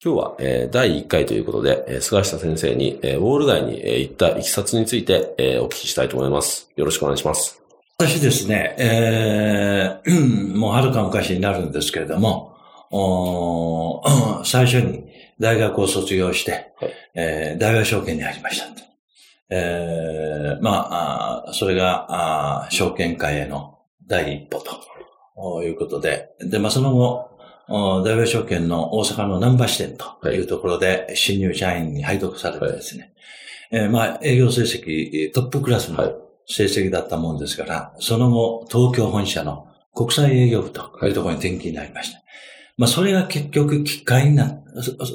今日は、えー、第1回ということで、えー、菅下先生に、えー、ウォール街に、えー、行ったいきさつについて、えー、お聞きしたいと思います。よろしくお願いします。私ですね、えー、もうはるか昔になるんですけれども、お 最初に大学を卒業して、はい、えー、大学証券に入りました。えー、まあ、それがあ、証券会への第一歩ということで、で、まあ、その後、大和証券の大阪の南波支店というところで新入社員に配属されてですね、はい、えー、まあ営業成績トップクラスの成績だったもんですから、その後東京本社の国際営業部というところに転勤になりました。まあそれが結局きっかけにな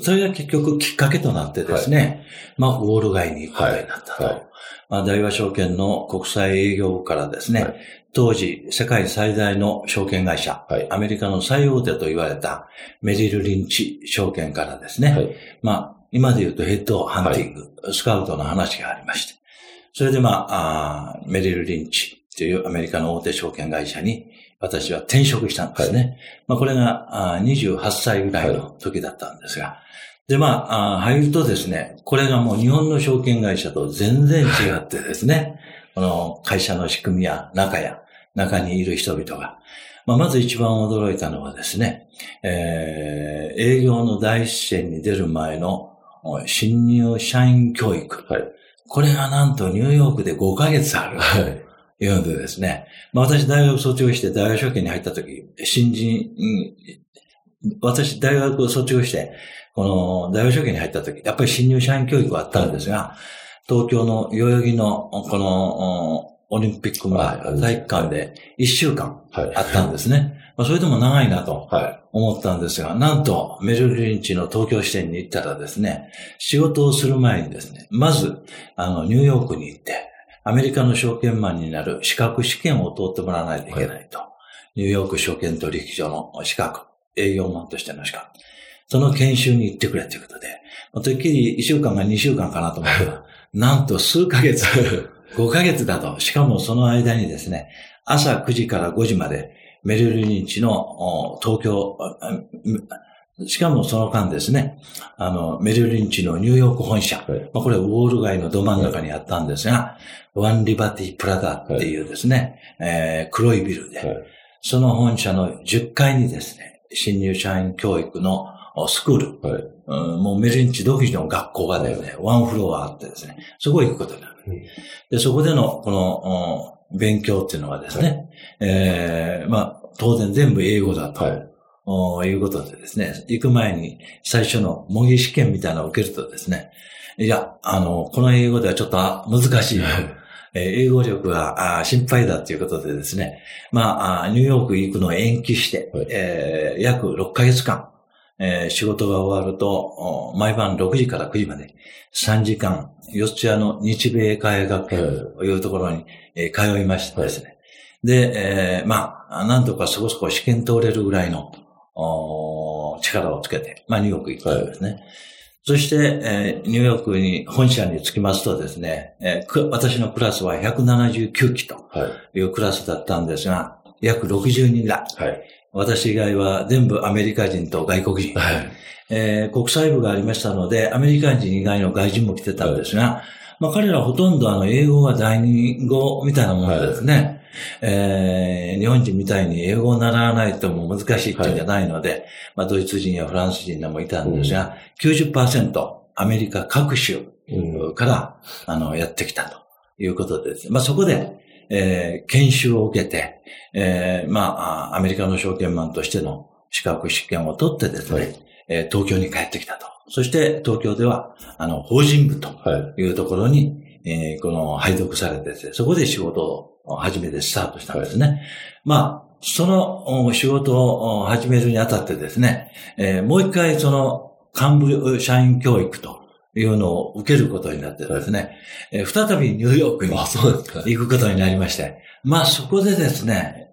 それが結局きっかけとなってですね、はい、まあウォール街に行くことになったと。はい。まあ、大和証券の国際営業部からですね、はい、当時、世界最大の証券会社、はい、アメリカの最大手と言われたメリル・リンチ証券からですね、はい、まあ、今で言うとヘッドハンティング、はい、スカウトの話がありまして、それでまあ、あメリル・リンチというアメリカの大手証券会社に私は転職したんですね。まあ、これがあ28歳ぐらいの時だったんですが、で、まあ、入るとですね、これがもう日本の証券会社と全然違ってですね、この会社の仕組みや中や、中にいる人々が。まあ、まず一番驚いたのはですね、えー、営業の第一線に出る前の新入社員教育。はい、これがなんとニューヨークで5ヶ月ある。はい。いうのでですね。まあ私大学卒業して大学証券に入った時、新人、私大学を卒業して、この大学証券に入った時、やっぱり新入社員教育はあったんですが、東京の代々木のこのオリンピック前、体育館で1週間あったんですね。まあ、それでも長いなと思ったんですが、なんとメルリンチの東京支店に行ったらですね、仕事をする前にですね、まず、あの、ニューヨークに行って、アメリカの証券マンになる資格試験を通ってもらわないといけないと。はい、ニューヨーク証券取引所の資格、営業マンとしての資格。その研修に行ってくれということで、てっきり1週間が2週間かなと思ったら、なんと数ヶ月5ヶ月だと。しかもその間にですね、朝9時から5時までメルリンチの東京、しかもその間ですね、あの、メルリンチのニューヨーク本社、はい、まあ、これウォール街のど真ん中にあったんですが、はい、ワンリバティプラダっていうですね、はい、えー、黒いビルで、その本社の10階にですね、新入社員教育のスクール、うん、もうメルリンチ独自の学校がね、ワンフロアあってですね、そこ行くことになる。で、そこでの、この、勉強っていうのはですね、はい、えー、まあ、当然全部英語だと。はい。いうことでですね、行く前に最初の模擬試験みたいなのを受けるとですね、いや、あの、この英語ではちょっと難しい。英語力が心配だということでですね、まあ、ニューヨーク行くのを延期して、はい、えー、約6ヶ月間、えー、仕事が終わると、毎晩6時から9時まで3時間、四谷の日米会学校というところに、えー、通いましてですね。はい、で、えー、まあ、なんとかそこそこ試験通れるぐらいの力をつけて、まあ、ニューヨーク行ったんですね。はい、そして、えー、ニューヨークに本社に着きますとですね、えー、私のクラスは179期というクラスだったんですが、約60人だ。はい、私以外は全部アメリカ人と外国人。はいえー、国際部がありましたので、アメリカ人以外の外人も来てたんですが、はい、まあ彼らほとんどあの英語が第二語みたいなものですね。はい、えー、日本人みたいに英語を習わないとも難しいっていうんじゃないので、はい、まあドイツ人やフランス人らもいたんですが、うん、90%アメリカ各種ルから、あの、やってきたということでですね。まあ、そこで、えー研修を受けて、えーまああ、アメリカの証券マンとしての資格試験を取ってですね、はいえー東京に帰ってきたと。そして、東京では、あの、法人部とはい。いうところに、えーこの配属されてですね、そこで仕事を初めてスタートしたんですね。まあ、そのお仕事をお始めるにあたってですね、えーもう一回その幹部社員教育というのを受けることになってですね、えー再びニューヨークに。行くことになりまして、まあそこでですね、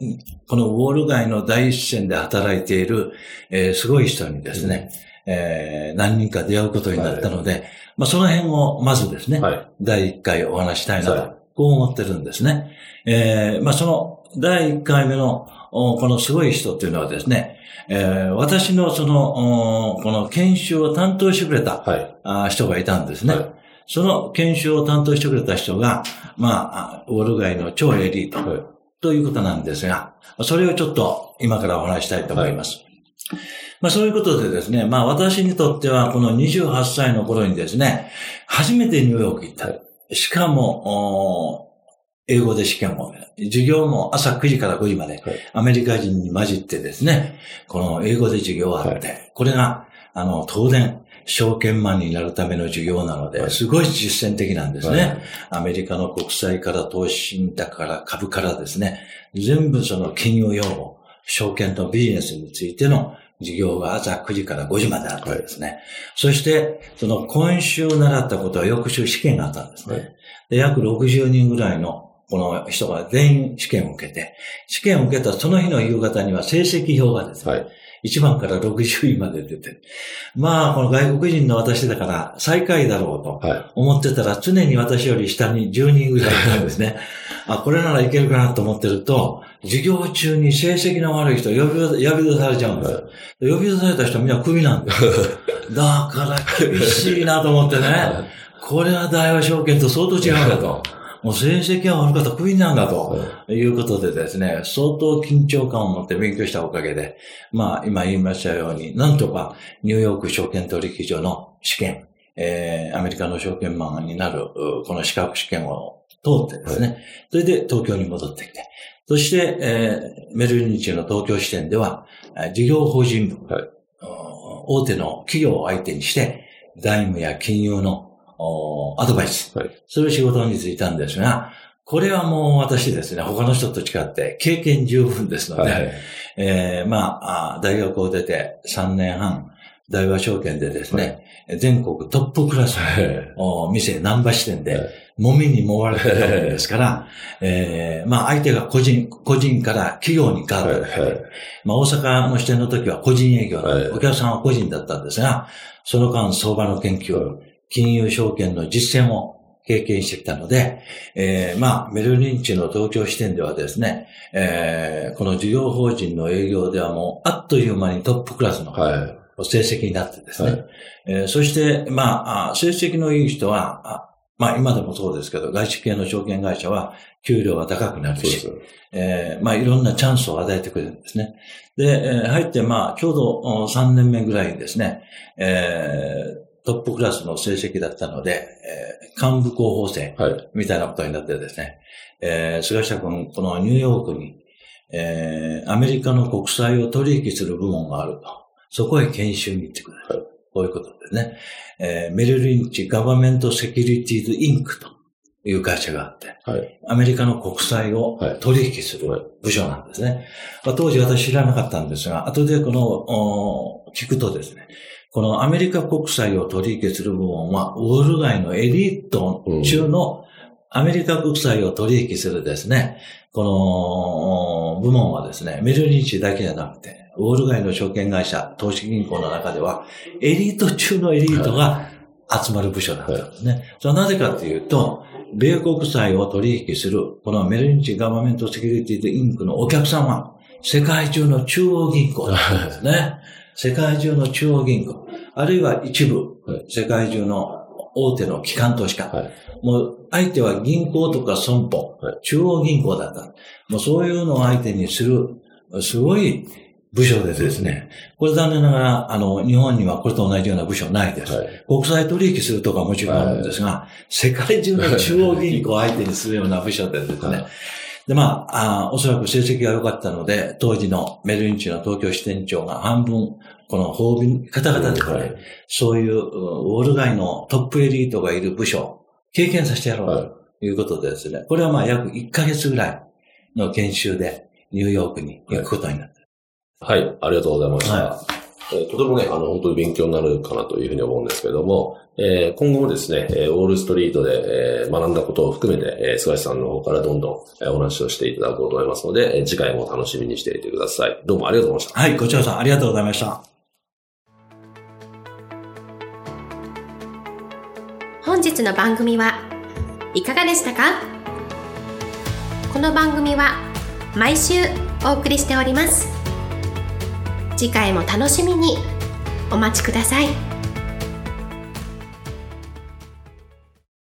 このウォール街の第一線で働いている、えーすごい人にですね、えー何人か出会うことになったので、まあその辺をまずですね、はい。第1回お話したいなはいと、こう思ってるんですね。えーまあその第1回目のおこのすごい人っていうのはですね、えー私のその、おこの研修を担当してくれたはい。あ人がいたんですね。はいその研修を担当してくれた人が、まあ、ウォール街の超エリートはい。ということなんですが、それをちょっと今からお話したいと思います。まあそういうことでですね、まあ私にとってはこの28歳の頃にですね、初めてニューヨーク行った。はしかも、お英語で試験を、授業も朝9時から5時まではい、アメリカ人に混じってですね、この英語で授業があって、これが、あの、東電、証券マンになるための授業なので、はいすごい実践的なんですね。はいアメリカの国債から投資信託から株からですね、全部その金融用語、証券とビジネスについての授業が朝9時から5時まであってですね。そして、その今週習ったことは翌週試験があったんですね。はいで、約60人ぐらいのこの人が全員試験を受けて、試験を受けたその日の夕方には成績表がですね、はい。1番から60位まで出てる。まあ、この外国人の私だから最下位だろうとは思ってたら常に私より下に10人ぐらいいたんですね。あ、これならいけるかなと思ってると、授業中に成績の悪い人呼び呼び出されちゃうんですよ。呼び出された人はみんなクビなんですよ。だから厳しいなと思ってね。これは大和証券と相当違うんだと。もう成績が悪かったらクビなんだと。い。いうことでですね、相当緊張感を持って勉強したおかげで、まあ今言いましたように、なんとかニューヨーク証券取引所の試験、えー、アメリカの証券マンになる、うこの資格試験を通ってですね、それで東京に戻ってきて、そして、えー、メルリンチの東京支店では、えー事業法人部、はい大手の企業を相手にして、財務や金融のおアドバイス、はい。そういう仕事に就いたんですが、これはもう私ですね、他の人と違って経験十分ですので、はい。えーまああ、大学を出て3年半、大和証券でですね、全国トップクラスはい。のお店、ナンバー支店ではい、揉みに揉われてたわけですから、えーまあ相手が個人、個人から企業に変わったわけで、はい。まあ大阪の支店の時は個人営業はい。お客さんは個人だったんですが、その間相場の研究、金融証券の実践を経験してきたので、えーまあ、メルリンチの東京支店ではですね、えーこの事業法人の営業ではもう、あっという間にトップクラスのはい。成績になってですね、はいえーそして、まあ、あ成績のいい人は、あまあ、今でもそうですけど、外資系の証券会社は給料が高くなるし。えーまあ、いろんなチャンスを与えてくれるんですね。で、えー入って、まあ、ちょうどお3年目ぐらいにですね、えートップクラスの成績だったので、えー幹部候補生はい。みたいなことになってですね、えー菅下君、このニューヨークに、えーアメリカの国債を取引する部門があると。そこへ研修に行ってくれる。こういうことですね。えーメルリンチガバメントセキュリティーズインクという会社があって、はい。アメリカの国債を取引する部署なんですね。まあ当時私知らなかったんですが、後でこの、お聞くとですね、このアメリカ国債を取引する部門は、ウォール街のエリート中のアメリカ国債を取引するですね、この部門はですね、メルリンチだけじゃなくて、ウォール街の証券会社、投資銀行の中では、エリート中のエリートが集まる部署だったんですね。それはなぜかというと、米国債を取引する、このメルリンチガバメントセキュリティインクのお客さんは、世界中の中央銀行なんですね。世界中の中央銀行、あるいは一部はい、世界中の大手の機関投資家、はい。もう相手は銀行とか損保、はい。中央銀行だった。もうそういうのを相手にする、すごい部署でですね、これ残念ながら、あの、日本にはこれと同じような部署ないです。はい。国際取引するとかもちろんあるんですが、世界中の中央銀行を相手にするような部署でですね、はいで、まああ、おそらく成績が良かったので、当時のメルリンチの東京支店長が半分、この法備方々ですね、はいそういううんウォール街のトップエリートがいる部署、経験させてやろうはい。ということでですね、これはまあ約1ヶ月ぐらいの研修でニューヨークに行くことになって、はい、ありがとうございました。はえーとてもね、あの、本当に勉強になるかなというふうに思うんですけれども、えー今後もですね、えーウォールストリートで、えー学んだことを含めて、えー菅井さんの方からどんどんえーお話をしていただこうと思いますので、えー次回も楽しみにしていてください。どうもありがとうございました。はい、こちらさんありがとうございました。本日の番組はいかがでしたか？この番組は毎週お送りしております次回も楽しみに。お待ちください。